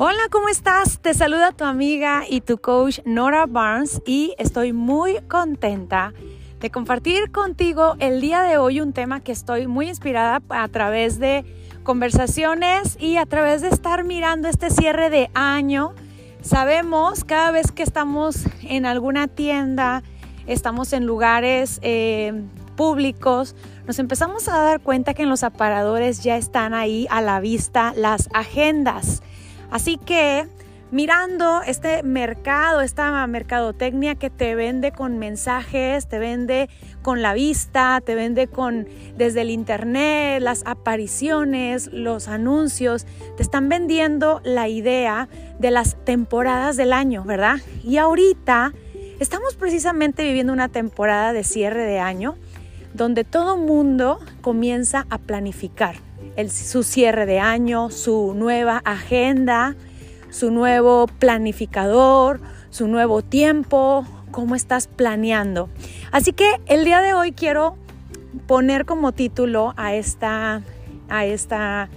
Hola, ¿cómo estás? Te saluda tu amiga y tu coach Nora Barnes y estoy muy contenta de compartir contigo el día de hoy un tema que estoy muy inspirada a través de conversaciones y a través de estar mirando este cierre de año. Sabemos cada vez que estamos en alguna tienda, estamos en lugares eh, públicos, nos empezamos a dar cuenta que en los aparadores ya están ahí a la vista las agendas. Así que mirando este mercado, esta mercadotecnia que te vende con mensajes, te vende con la vista, te vende con desde el internet, las apariciones, los anuncios, te están vendiendo la idea de las temporadas del año, ¿verdad? Y ahorita estamos precisamente viviendo una temporada de cierre de año donde todo mundo comienza a planificar su cierre de año, su nueva agenda, su nuevo planificador, su nuevo tiempo, cómo estás planeando. Así que el día de hoy quiero poner como título a esta a esta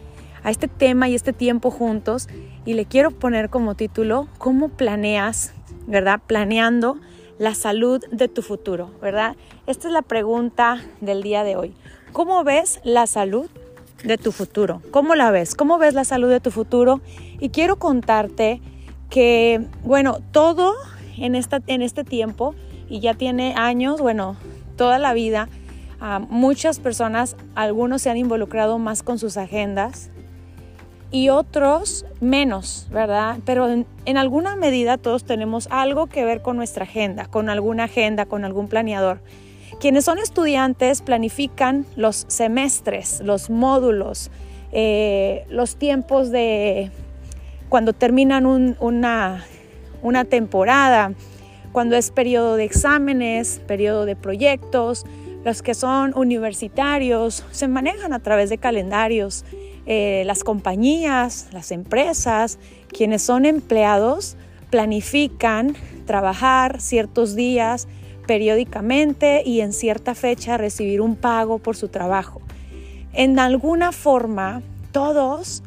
a este tema y este tiempo juntos y le quiero poner como título cómo planeas, ¿verdad? Planeando la salud de tu futuro, ¿verdad? Esta es la pregunta del día de hoy. ¿Cómo ves la salud de tu futuro. ¿Cómo la ves? ¿Cómo ves la salud de tu futuro? Y quiero contarte que, bueno, todo en, esta, en este tiempo, y ya tiene años, bueno, toda la vida, muchas personas, algunos se han involucrado más con sus agendas y otros menos, ¿verdad? Pero en, en alguna medida todos tenemos algo que ver con nuestra agenda, con alguna agenda, con algún planeador. Quienes son estudiantes planifican los semestres, los módulos, eh, los tiempos de cuando terminan una, una temporada, cuando es periodo de exámenes, periodo de proyectos, los que son universitarios se manejan a través de calendarios. Eh, las compañías, las empresas, quienes son empleados, planifican trabajar ciertos días, periódicamente y en cierta fecha recibir un pago por su trabajo. En alguna forma, todos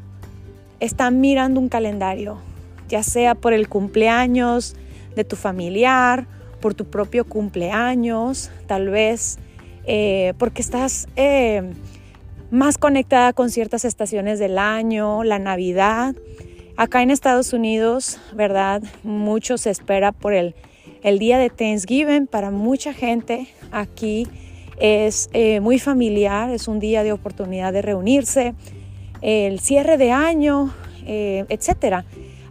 están mirando un calendario, ya sea por el cumpleaños de tu familiar, por tu propio cumpleaños, tal vez eh, porque estás eh, más conectada con ciertas estaciones del año, la Navidad. Acá en Estados Unidos, ¿verdad? Mucho se espera por el el día de Thanksgiving para mucha gente aquí es eh, muy familiar, es un día de oportunidad de reunirse, el cierre de año, eh, etc.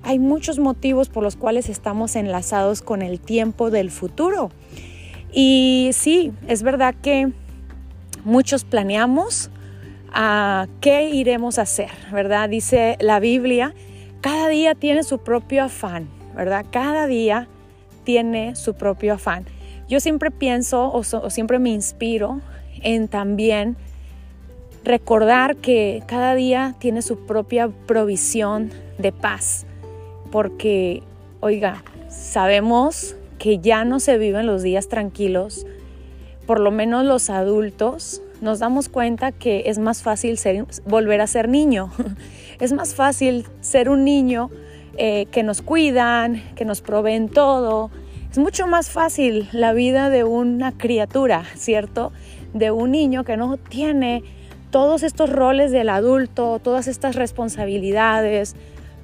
Hay muchos motivos por los cuales estamos enlazados con el tiempo del futuro. Y sí, es verdad que muchos planeamos a qué iremos a hacer, ¿verdad? Dice la Biblia, cada día tiene su propio afán, ¿verdad? Cada día tiene su propio afán. Yo siempre pienso o, siempre me inspiro en también recordar que cada día tiene su propia provisión de paz, porque, oiga, sabemos que ya no se viven los días tranquilos, por lo menos los adultos nos damos cuenta que es más fácil ser, volver a ser niño, es más fácil ser un niño eh, que nos cuidan, que nos proveen todo. Es mucho más fácil la vida de una criatura, ¿cierto? De un niño que no tiene todos estos roles del adulto, todas estas responsabilidades,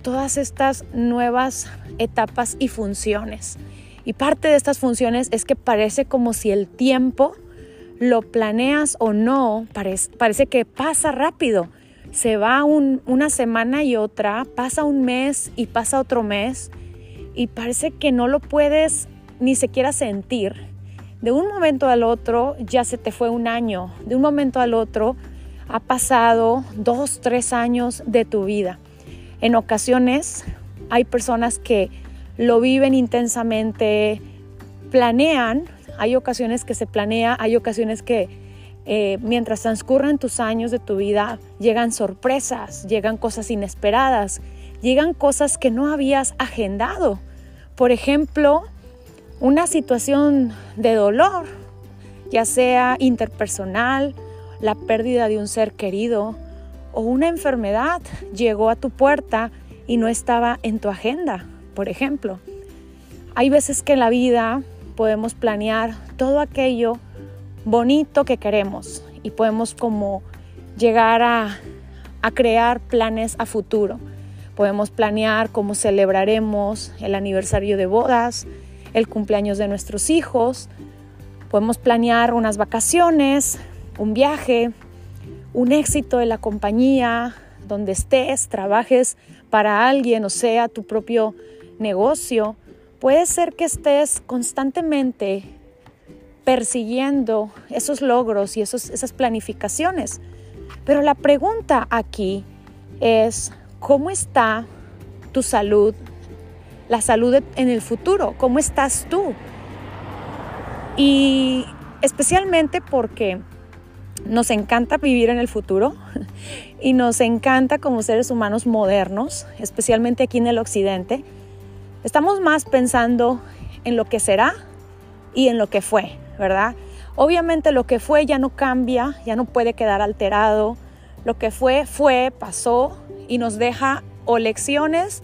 todas estas nuevas etapas y funciones. Y parte de estas funciones es que parece como si el tiempo, lo planeas o no, parece, que pasa rápido se va una semana y otra, pasa un mes y pasa otro mes y parece que no lo puedes ni siquiera sentir. De un momento al otro ya se te fue un año, de un momento al otro ha pasado dos, tres años de tu vida. En ocasiones hay personas que lo viven intensamente, planean, hay ocasiones que se planea, hay ocasiones que eh, mientras transcurren tus años de tu vida, llegan sorpresas, llegan cosas inesperadas, llegan cosas que no habías agendado. Por ejemplo, una situación de dolor, ya sea interpersonal, la pérdida de un ser querido o una enfermedad llegó a tu puerta y no estaba en tu agenda, por ejemplo. Hay veces que en la vida podemos planear todo aquello bonito que queremos y podemos como llegar a, a crear planes a futuro. Podemos planear cómo celebraremos el aniversario de bodas, el cumpleaños de nuestros hijos. Podemos planear unas vacaciones, un viaje, un éxito de la compañía, donde estés, trabajes para alguien o sea tu propio negocio. Puede ser que estés constantemente persiguiendo esos logros y esos, esas planificaciones. Pero la pregunta aquí es, ¿cómo está tu salud? La salud en el futuro, ¿cómo estás tú? Y especialmente porque nos encanta vivir en el futuro y nos encanta como seres humanos modernos, especialmente aquí en el occidente, estamos más pensando en lo que será y en lo que fue, ¿verdad? Obviamente lo que fue ya no cambia, ya no puede quedar alterado. Lo que fue, fue, pasó y nos deja o lecciones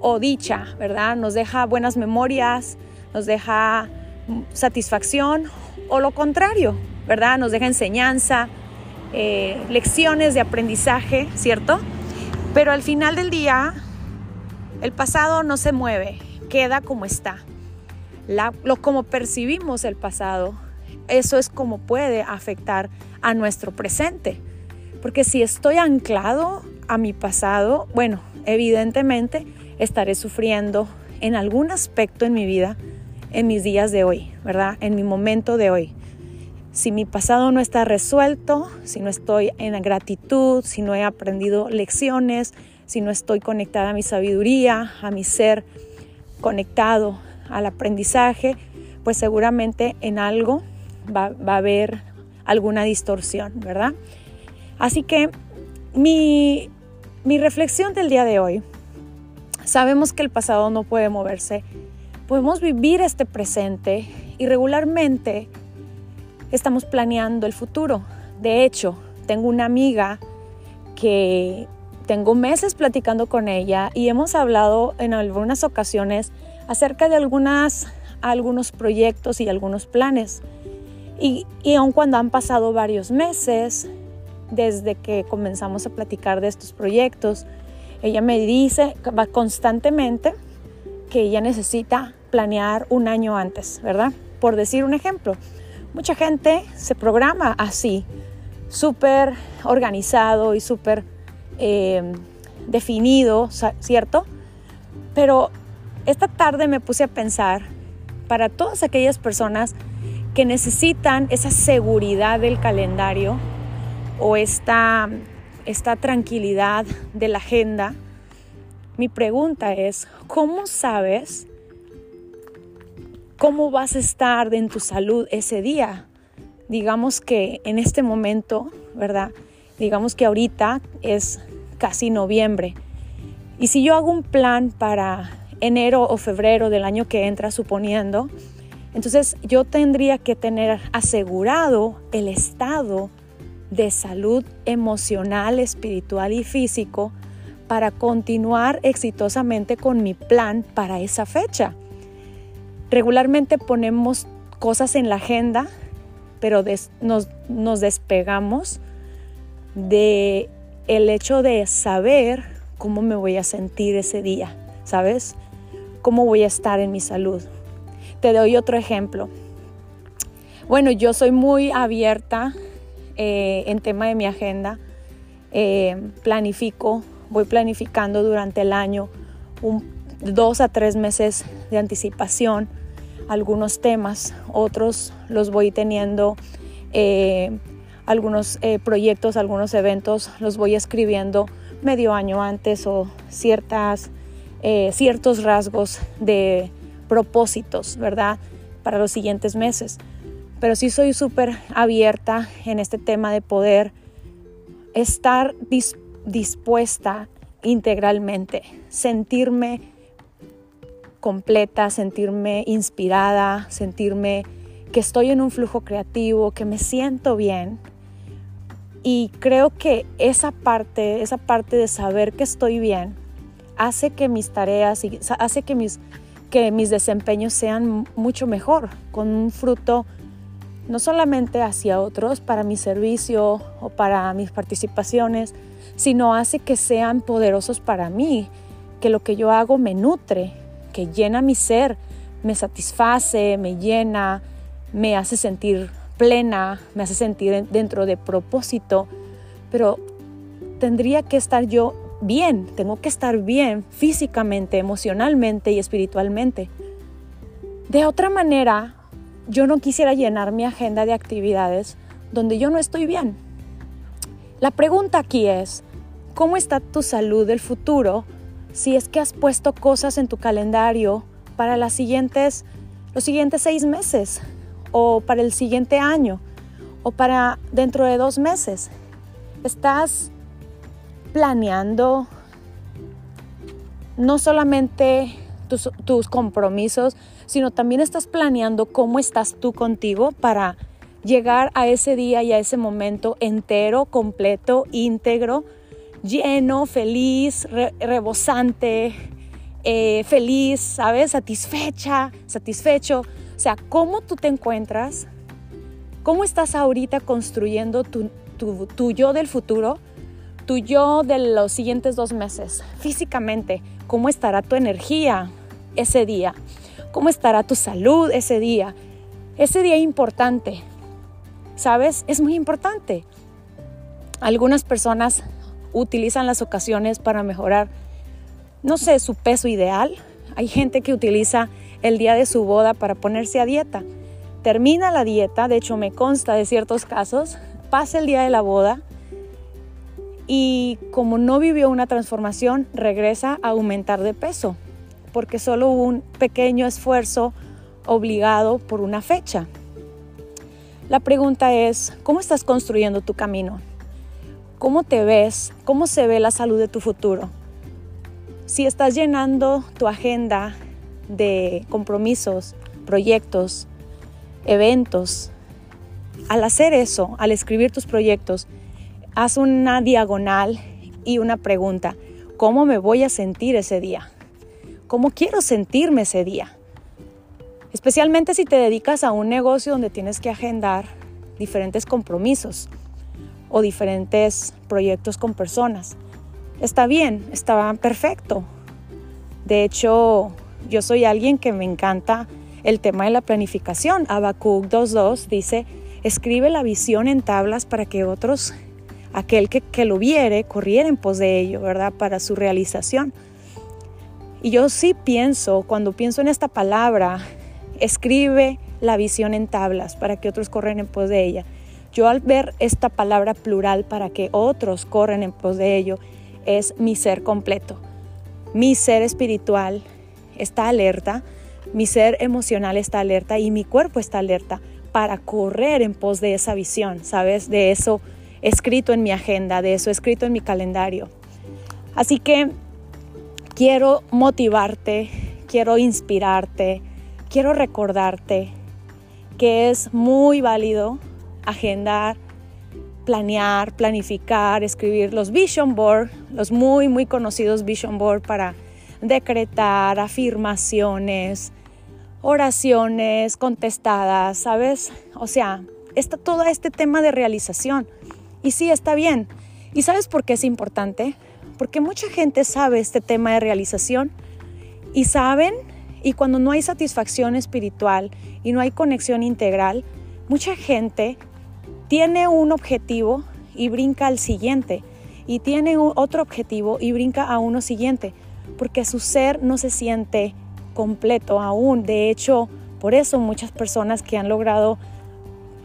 o dicha, ¿verdad? Nos deja buenas memorias, nos deja satisfacción o lo contrario, ¿verdad? Nos deja enseñanza, eh, lecciones de aprendizaje, ¿cierto? Pero al final del día, el pasado no se mueve, queda como está. Lo como percibimos el pasado, eso es como puede afectar a nuestro presente. Porque si estoy anclado a mi pasado, bueno, evidentemente estaré sufriendo en algún aspecto en mi vida en mis días de hoy, ¿verdad? En mi momento de hoy. Si mi pasado no está resuelto, si no estoy en gratitud, si no he aprendido lecciones, si no estoy conectada a mi sabiduría, a mi ser conectado al aprendizaje, pues seguramente en algo va, a haber alguna distorsión, ¿verdad? Así que mi, mi reflexión del día de hoy, sabemos que el pasado no puede moverse, podemos vivir este presente y regularmente estamos planeando el futuro. De hecho, tengo una amiga que tengo meses platicando con ella y hemos hablado en algunas ocasiones acerca de algunas, algunos proyectos y algunos planes. Y, y aun cuando han pasado varios meses desde que comenzamos a platicar de estos proyectos, ella me dice constantemente que ella necesita planear un año antes, ¿verdad? Por decir un ejemplo, Mucha gente se programa así, súper organizado y súper eh, definido, ¿cierto? Pero esta tarde me puse a pensar para todas aquellas personas que necesitan esa seguridad del calendario o esta, esta tranquilidad de la agenda, mi pregunta es, ¿cómo sabes cómo vas a estar en tu salud ese día. Digamos que en este momento, ¿verdad? Digamos que ahorita es casi noviembre. Y si yo hago un plan para enero o febrero del año que entra, suponiendo, entonces yo tendría que tener asegurado el estado de salud emocional, espiritual y físico para continuar exitosamente con mi plan para esa fecha. Regularmente ponemos cosas en la agenda, pero nos, nos despegamos de el hecho de saber cómo me voy a sentir ese día, ¿sabes? ¿Cómo voy a estar en mi salud? Te doy otro ejemplo. Bueno, yo soy muy abierta eh, en tema de mi agenda. Eh, planifico, voy planificando durante el año un dos a tres meses de anticipación algunos temas, otros los voy teniendo, eh, algunos eh, proyectos, algunos eventos los voy escribiendo medio año antes o ciertas, eh, ciertos rasgos de propósitos, ¿verdad? Para los siguientes meses. Pero sí soy súper abierta en este tema de poder estar dispuesta integralmente, sentirme completa, sentirme inspirada, sentirme que estoy en un flujo creativo, que me siento bien. Y creo que esa parte, esa parte de saber que estoy bien, hace que mis tareas y hace que mis, que mis desempeños sean mucho mejor, con un fruto no solamente hacia otros para mi servicio o para mis participaciones, sino hace que sean poderosos para mí, que lo que yo hago me nutre, que llena mi ser, me satisface, me llena, me hace sentir plena, me hace sentir dentro de propósito, pero tendría que estar yo bien, tengo que estar bien físicamente, emocionalmente y espiritualmente. De otra manera, yo no quisiera llenar mi agenda de actividades donde yo no estoy bien. La pregunta aquí es, ¿cómo está tu salud del futuro si es que has puesto cosas en tu calendario para las siguientes, los siguientes seis meses o para el siguiente año o para dentro de dos meses? ¿Estás planeando no solamente tus, tus compromisos, sino también estás planeando cómo estás tú contigo para llegar a ese día y a ese momento entero, completo, íntegro, lleno, feliz, rebosante, eh, feliz, ¿sabes? Satisfecha, satisfecho. O sea, ¿cómo tú te encuentras? ¿Cómo estás ahorita construyendo tu, tu, tu yo del futuro? Tu yo de los siguientes dos meses, físicamente, ¿cómo estará tu energía ese día? ¿Cómo estará tu salud ese día? Ese día importante, ¿sabes? Es muy importante. Algunas personas utilizan las ocasiones para mejorar, no sé, su peso ideal. Hay gente que utiliza el día de su boda para ponerse a dieta. Termina la dieta, de hecho me consta de ciertos casos, pasa el día de la boda y como no vivió una transformación, regresa a aumentar de peso porque solo un pequeño esfuerzo obligado por una fecha. La pregunta es, ¿cómo estás construyendo tu camino? ¿Cómo te ves? ¿Cómo se ve la salud de tu futuro? Si estás llenando tu agenda de compromisos, proyectos, eventos, al hacer eso, al escribir tus proyectos, haz una diagonal y una pregunta. ¿Cómo me voy a sentir ese día? cómo quiero sentirme ese día. Especialmente si te dedicas a un negocio donde tienes que agendar diferentes compromisos o diferentes proyectos con personas. Está bien, está perfecto. De hecho, yo soy alguien que me encanta el tema de la planificación. Habacuc 2.2 dice, escribe la visión en tablas para que otros, aquel que, que lo viere, corriera en pos de ello, ¿verdad? Para su realización. Y yo sí pienso, cuando pienso en esta palabra, escribe la visión en tablas para que otros corren en pos de ella. Yo al ver esta palabra plural para que otros corren en pos de ello, es mi ser completo. Mi ser espiritual está alerta, mi ser emocional está alerta y mi cuerpo está alerta para correr en pos de esa visión, ¿sabes? De eso escrito en mi agenda, de eso escrito en mi calendario. Así que quiero motivarte, quiero inspirarte, quiero recordarte que es muy válido agendar, planear, planificar, escribir los vision board, los muy, muy conocidos vision board para decretar afirmaciones, oraciones contestadas, ¿sabes? O sea, está todo este tema de realización. Y sí, está bien. ¿Y sabes por qué es importante? porque mucha gente sabe este tema de realización y saben, y cuando no hay satisfacción espiritual y no hay conexión integral, mucha gente tiene un objetivo y brinca al siguiente, y tiene otro objetivo y brinca a uno siguiente, porque su ser no se siente completo aún. De hecho, por eso muchas personas que han logrado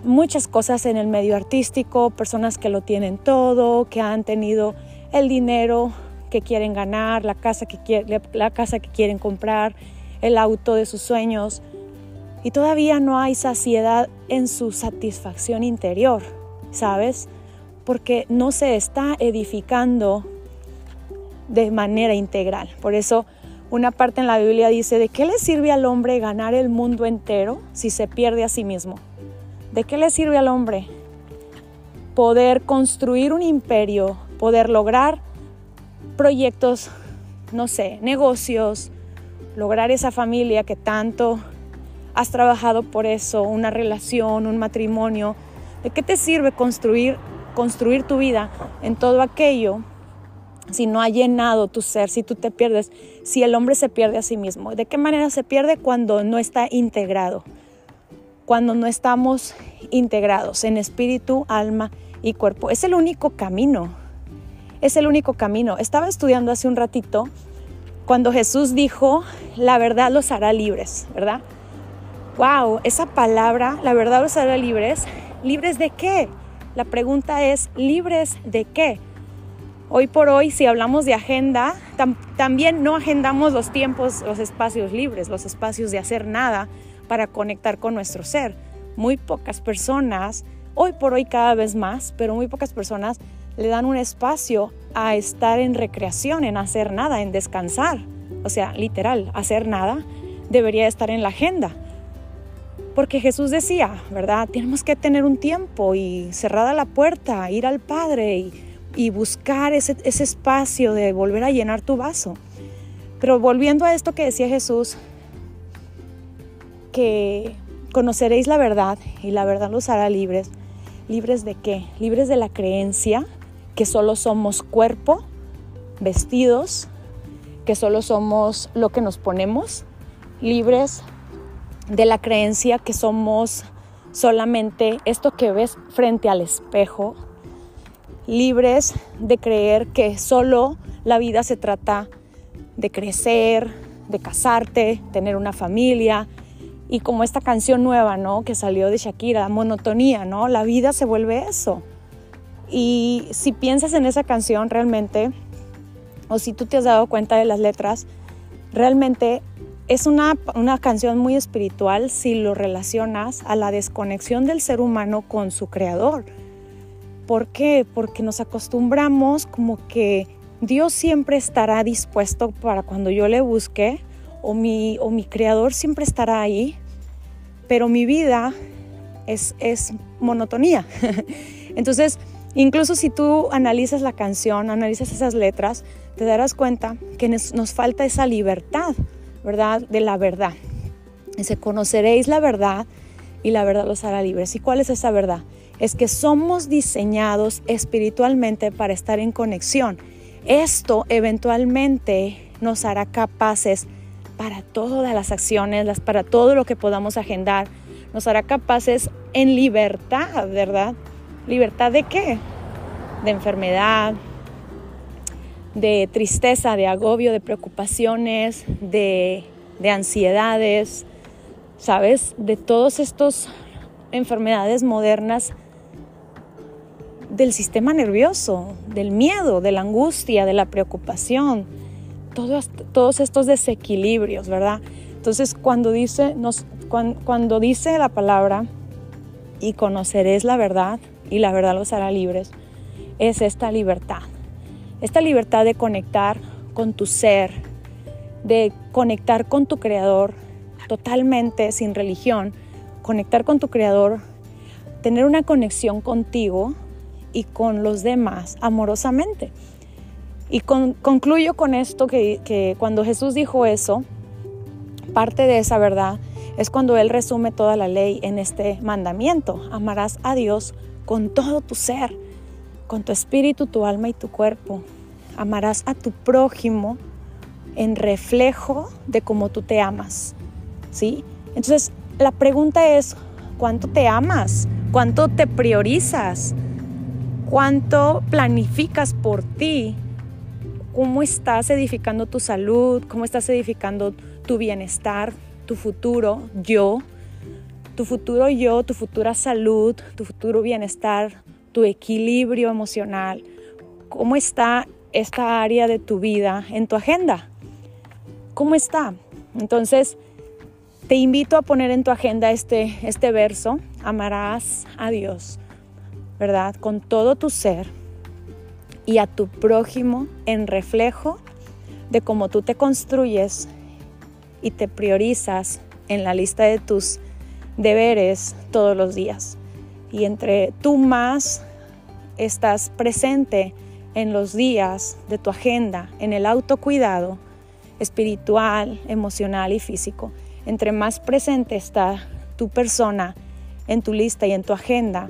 muchas cosas en el medio artístico, personas que lo tienen todo, que han tenido el dinero que quieren ganar, la casa que, la casa que quieren comprar, el auto de sus sueños. Y todavía no hay saciedad en su satisfacción interior, ¿sabes? Porque no se está edificando de manera integral. Por eso una parte en la Biblia dice, ¿de qué le sirve al hombre ganar el mundo entero si se pierde a sí mismo? ¿De qué le sirve al hombre poder construir un imperio poder lograr proyectos no sé, negocios, lograr esa familia que tanto has trabajado por eso, una relación, un matrimonio. ¿De qué te sirve construir, construir tu vida en todo aquello si no ha llenado tu ser, si tú te pierdes, si el hombre se pierde a sí mismo? ¿De qué manera se pierde cuando no está integrado? Cuando no estamos integrados en espíritu, alma y cuerpo. Es el único camino. Es el único camino. Estaba estudiando hace un ratito cuando Jesús dijo, la verdad los hará libres, ¿verdad? Wow, esa palabra, la verdad los hará libres. ¿Libres de qué? La pregunta es, ¿libres de qué? Hoy por hoy, si hablamos de agenda, también no agendamos los tiempos, los espacios libres, los espacios de hacer nada para conectar con nuestro ser. Muy pocas personas, hoy por hoy cada vez más, pero muy pocas personas le dan un espacio a estar en recreación, en hacer nada, en descansar. O sea, literal, hacer nada debería estar en la agenda. Porque Jesús decía, ¿verdad? Tenemos que tener un tiempo y cerrada la puerta, ir al Padre y, buscar ese, espacio de volver a llenar tu vaso. Pero volviendo a esto que decía Jesús, que conoceréis la verdad y la verdad los hará libres. ¿Libres de qué? Libres de la creencia que solo somos cuerpo, vestidos, que solo somos lo que nos ponemos, libres de la creencia que somos solamente esto que ves frente al espejo, libres de creer que solo la vida se trata de crecer, de casarte, tener una familia y como esta canción nueva, ¿no? Que salió de Shakira, monotonía, ¿no? La vida se vuelve eso. Y si piensas en esa canción realmente, o si tú te has dado cuenta de las letras, realmente es una, canción muy espiritual si lo relacionas a la desconexión del ser humano con su creador. ¿Por qué? Porque nos acostumbramos como que Dios siempre estará dispuesto para cuando yo le busque, o mi, o mi creador siempre estará ahí, pero mi vida es, es monotonía. Entonces, Incluso si tú analizas la canción, analizas esas letras, te darás cuenta que nos, falta esa libertad, ¿verdad? De la verdad. Dice, conoceréis la verdad y la verdad los hará libres. ¿Y cuál es esa verdad? Es que somos diseñados espiritualmente para estar en conexión. Esto eventualmente nos hará capaces para todas las acciones, para todo lo que podamos agendar. Nos hará capaces en libertad, ¿verdad? ¿Libertad de qué? De enfermedad, de tristeza, de agobio, de preocupaciones, de, ansiedades, ¿sabes? De todas estas enfermedades modernas del sistema nervioso, del miedo, de la angustia, de la preocupación, todos, todos estos desequilibrios, ¿verdad? Entonces, cuando dice, nos, cuando dice la palabra, y conoceréis la verdad, y la verdad los hará libres, es esta libertad. Esta libertad de conectar con tu ser, de conectar con tu creador totalmente sin religión, conectar con tu creador, tener una conexión contigo y con los demás amorosamente. Y concluyo con esto que, que cuando Jesús dijo eso, parte de esa verdad es cuando Él resume toda la ley en este mandamiento. Amarás a Dios con todo tu ser, con tu espíritu, tu alma y tu cuerpo. Amarás a tu prójimo en reflejo de cómo tú te amas. ¿Sí? Entonces, la pregunta es, ¿cuánto te amas? ¿Cuánto te priorizas? ¿Cuánto planificas por ti? ¿Cómo estás edificando tu salud? ¿Cómo estás edificando tu bienestar, tu futuro, yo? tu futuro yo, tu futura salud, tu futuro bienestar, tu equilibrio emocional. ¿Cómo está esta área de tu vida en tu agenda? ¿Cómo está? Entonces, te invito a poner en tu agenda este, este verso, amarás a Dios, ¿verdad? Con todo tu ser y a tu prójimo en reflejo de cómo tú te construyes y te priorizas en la lista de tus deberes todos los días. Y entre tú más estás presente en los días de tu agenda, en el autocuidado, espiritual, emocional y físico. Entre más presente está tu persona en tu lista y en tu agenda,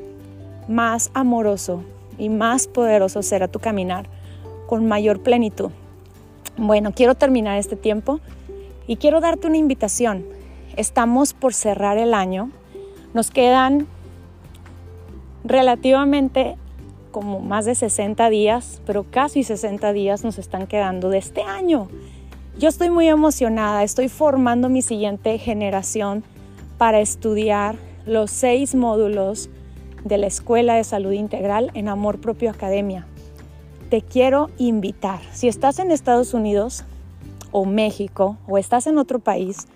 más amoroso y más poderoso será tu caminar con mayor plenitud. Bueno, quiero terminar este tiempo y quiero darte una invitación. Estamos por cerrar el año. Nos quedan relativamente como más de 60 días, pero casi 60 días nos están quedando de este año. Yo estoy muy emocionada, estoy formando mi siguiente generación para estudiar los seis módulos de la Escuela de Salud Integral en Amor Propio Academia. Te quiero invitar, si estás en Estados Unidos o México o estás en otro país,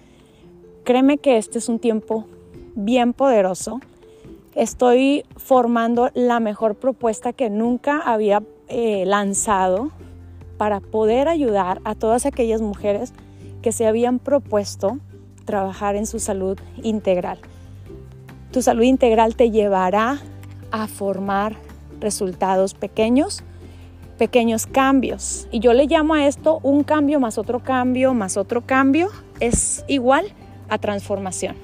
créeme que este es un tiempo bien poderoso estoy formando la mejor propuesta que nunca había eh, lanzado para poder ayudar a todas aquellas mujeres que se habían propuesto trabajar en su salud integral. Tu salud integral te llevará a formar resultados pequeños, pequeños cambios. Y yo le llamo a esto un cambio más otro cambio más otro cambio es igual a transformación.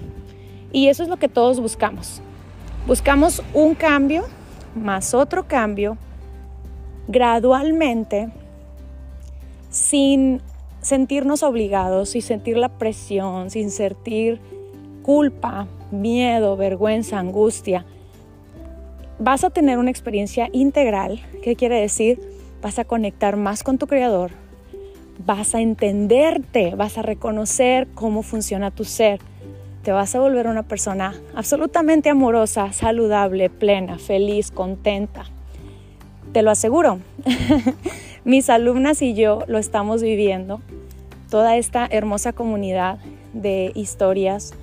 Y eso es lo que todos buscamos. Buscamos un cambio más otro cambio gradualmente sin sentirnos obligados, sin sentir la presión, sin sentir culpa, miedo, vergüenza, angustia. Vas a tener una experiencia integral, ¿qué quiere decir? Vas a conectar más con tu creador, vas a entenderte, vas a reconocer cómo funciona tu ser, te vas a volver una persona absolutamente amorosa, saludable, plena, feliz, contenta. Te lo aseguro. Mis alumnas y yo lo estamos viviendo. Toda esta hermosa comunidad de historias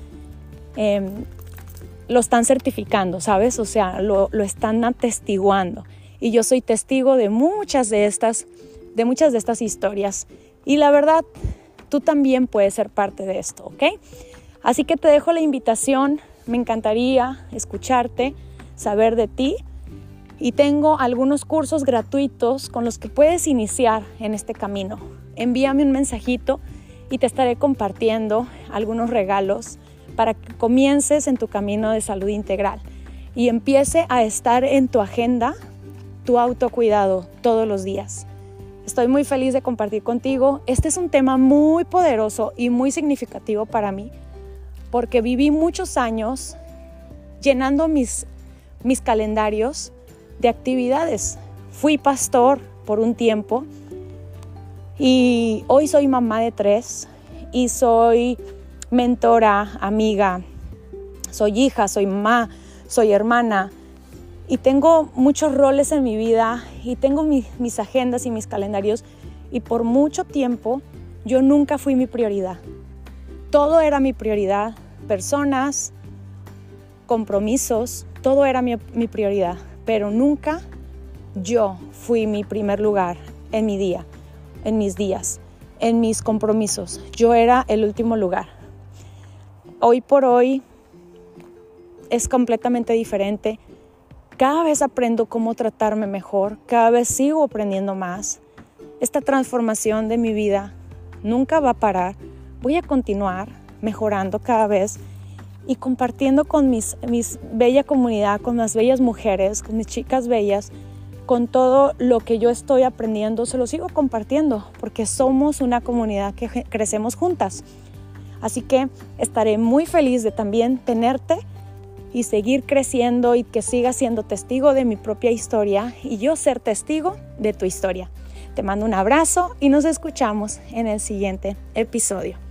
em, lo están certificando, ¿sabes? O sea, lo, lo están atestiguando. Y yo soy testigo de muchas de estas, de muchas de estas historias. Y la verdad, tú también puedes ser parte de esto, ¿ok? Así que te dejo la invitación, me encantaría escucharte, saber de ti y tengo algunos cursos gratuitos con los que puedes iniciar en este camino. Envíame un mensajito y te estaré compartiendo algunos regalos para que comiences en tu camino de salud integral y empiece a estar en tu agenda tu autocuidado todos los días. Estoy muy feliz de compartir contigo. Este es un tema muy poderoso y muy significativo para mí porque viví muchos años llenando mis, mis calendarios de actividades. Fui pastor por un tiempo y hoy soy mamá de tres y soy mentora, amiga, soy hija, soy mamá, soy hermana y tengo muchos roles en mi vida y tengo mis agendas y mis calendarios y por mucho tiempo yo nunca fui mi prioridad todo era mi prioridad, personas, compromisos, todo era mi, prioridad, pero nunca yo fui mi primer lugar en mi día, en mis días, en mis compromisos. Yo era el último lugar. Hoy por hoy es completamente diferente. Cada vez aprendo cómo tratarme mejor, cada vez sigo aprendiendo más. Esta transformación de mi vida nunca va a parar voy a continuar mejorando cada vez y compartiendo con mis, mis bella comunidad, con las bellas mujeres, con mis chicas bellas, con todo lo que yo estoy aprendiendo, se lo sigo compartiendo porque somos una comunidad que crecemos juntas. Así que estaré muy feliz de también tenerte y seguir creciendo y que sigas siendo testigo de mi propia historia y yo ser testigo de tu historia. Te mando un abrazo y nos escuchamos en el siguiente episodio.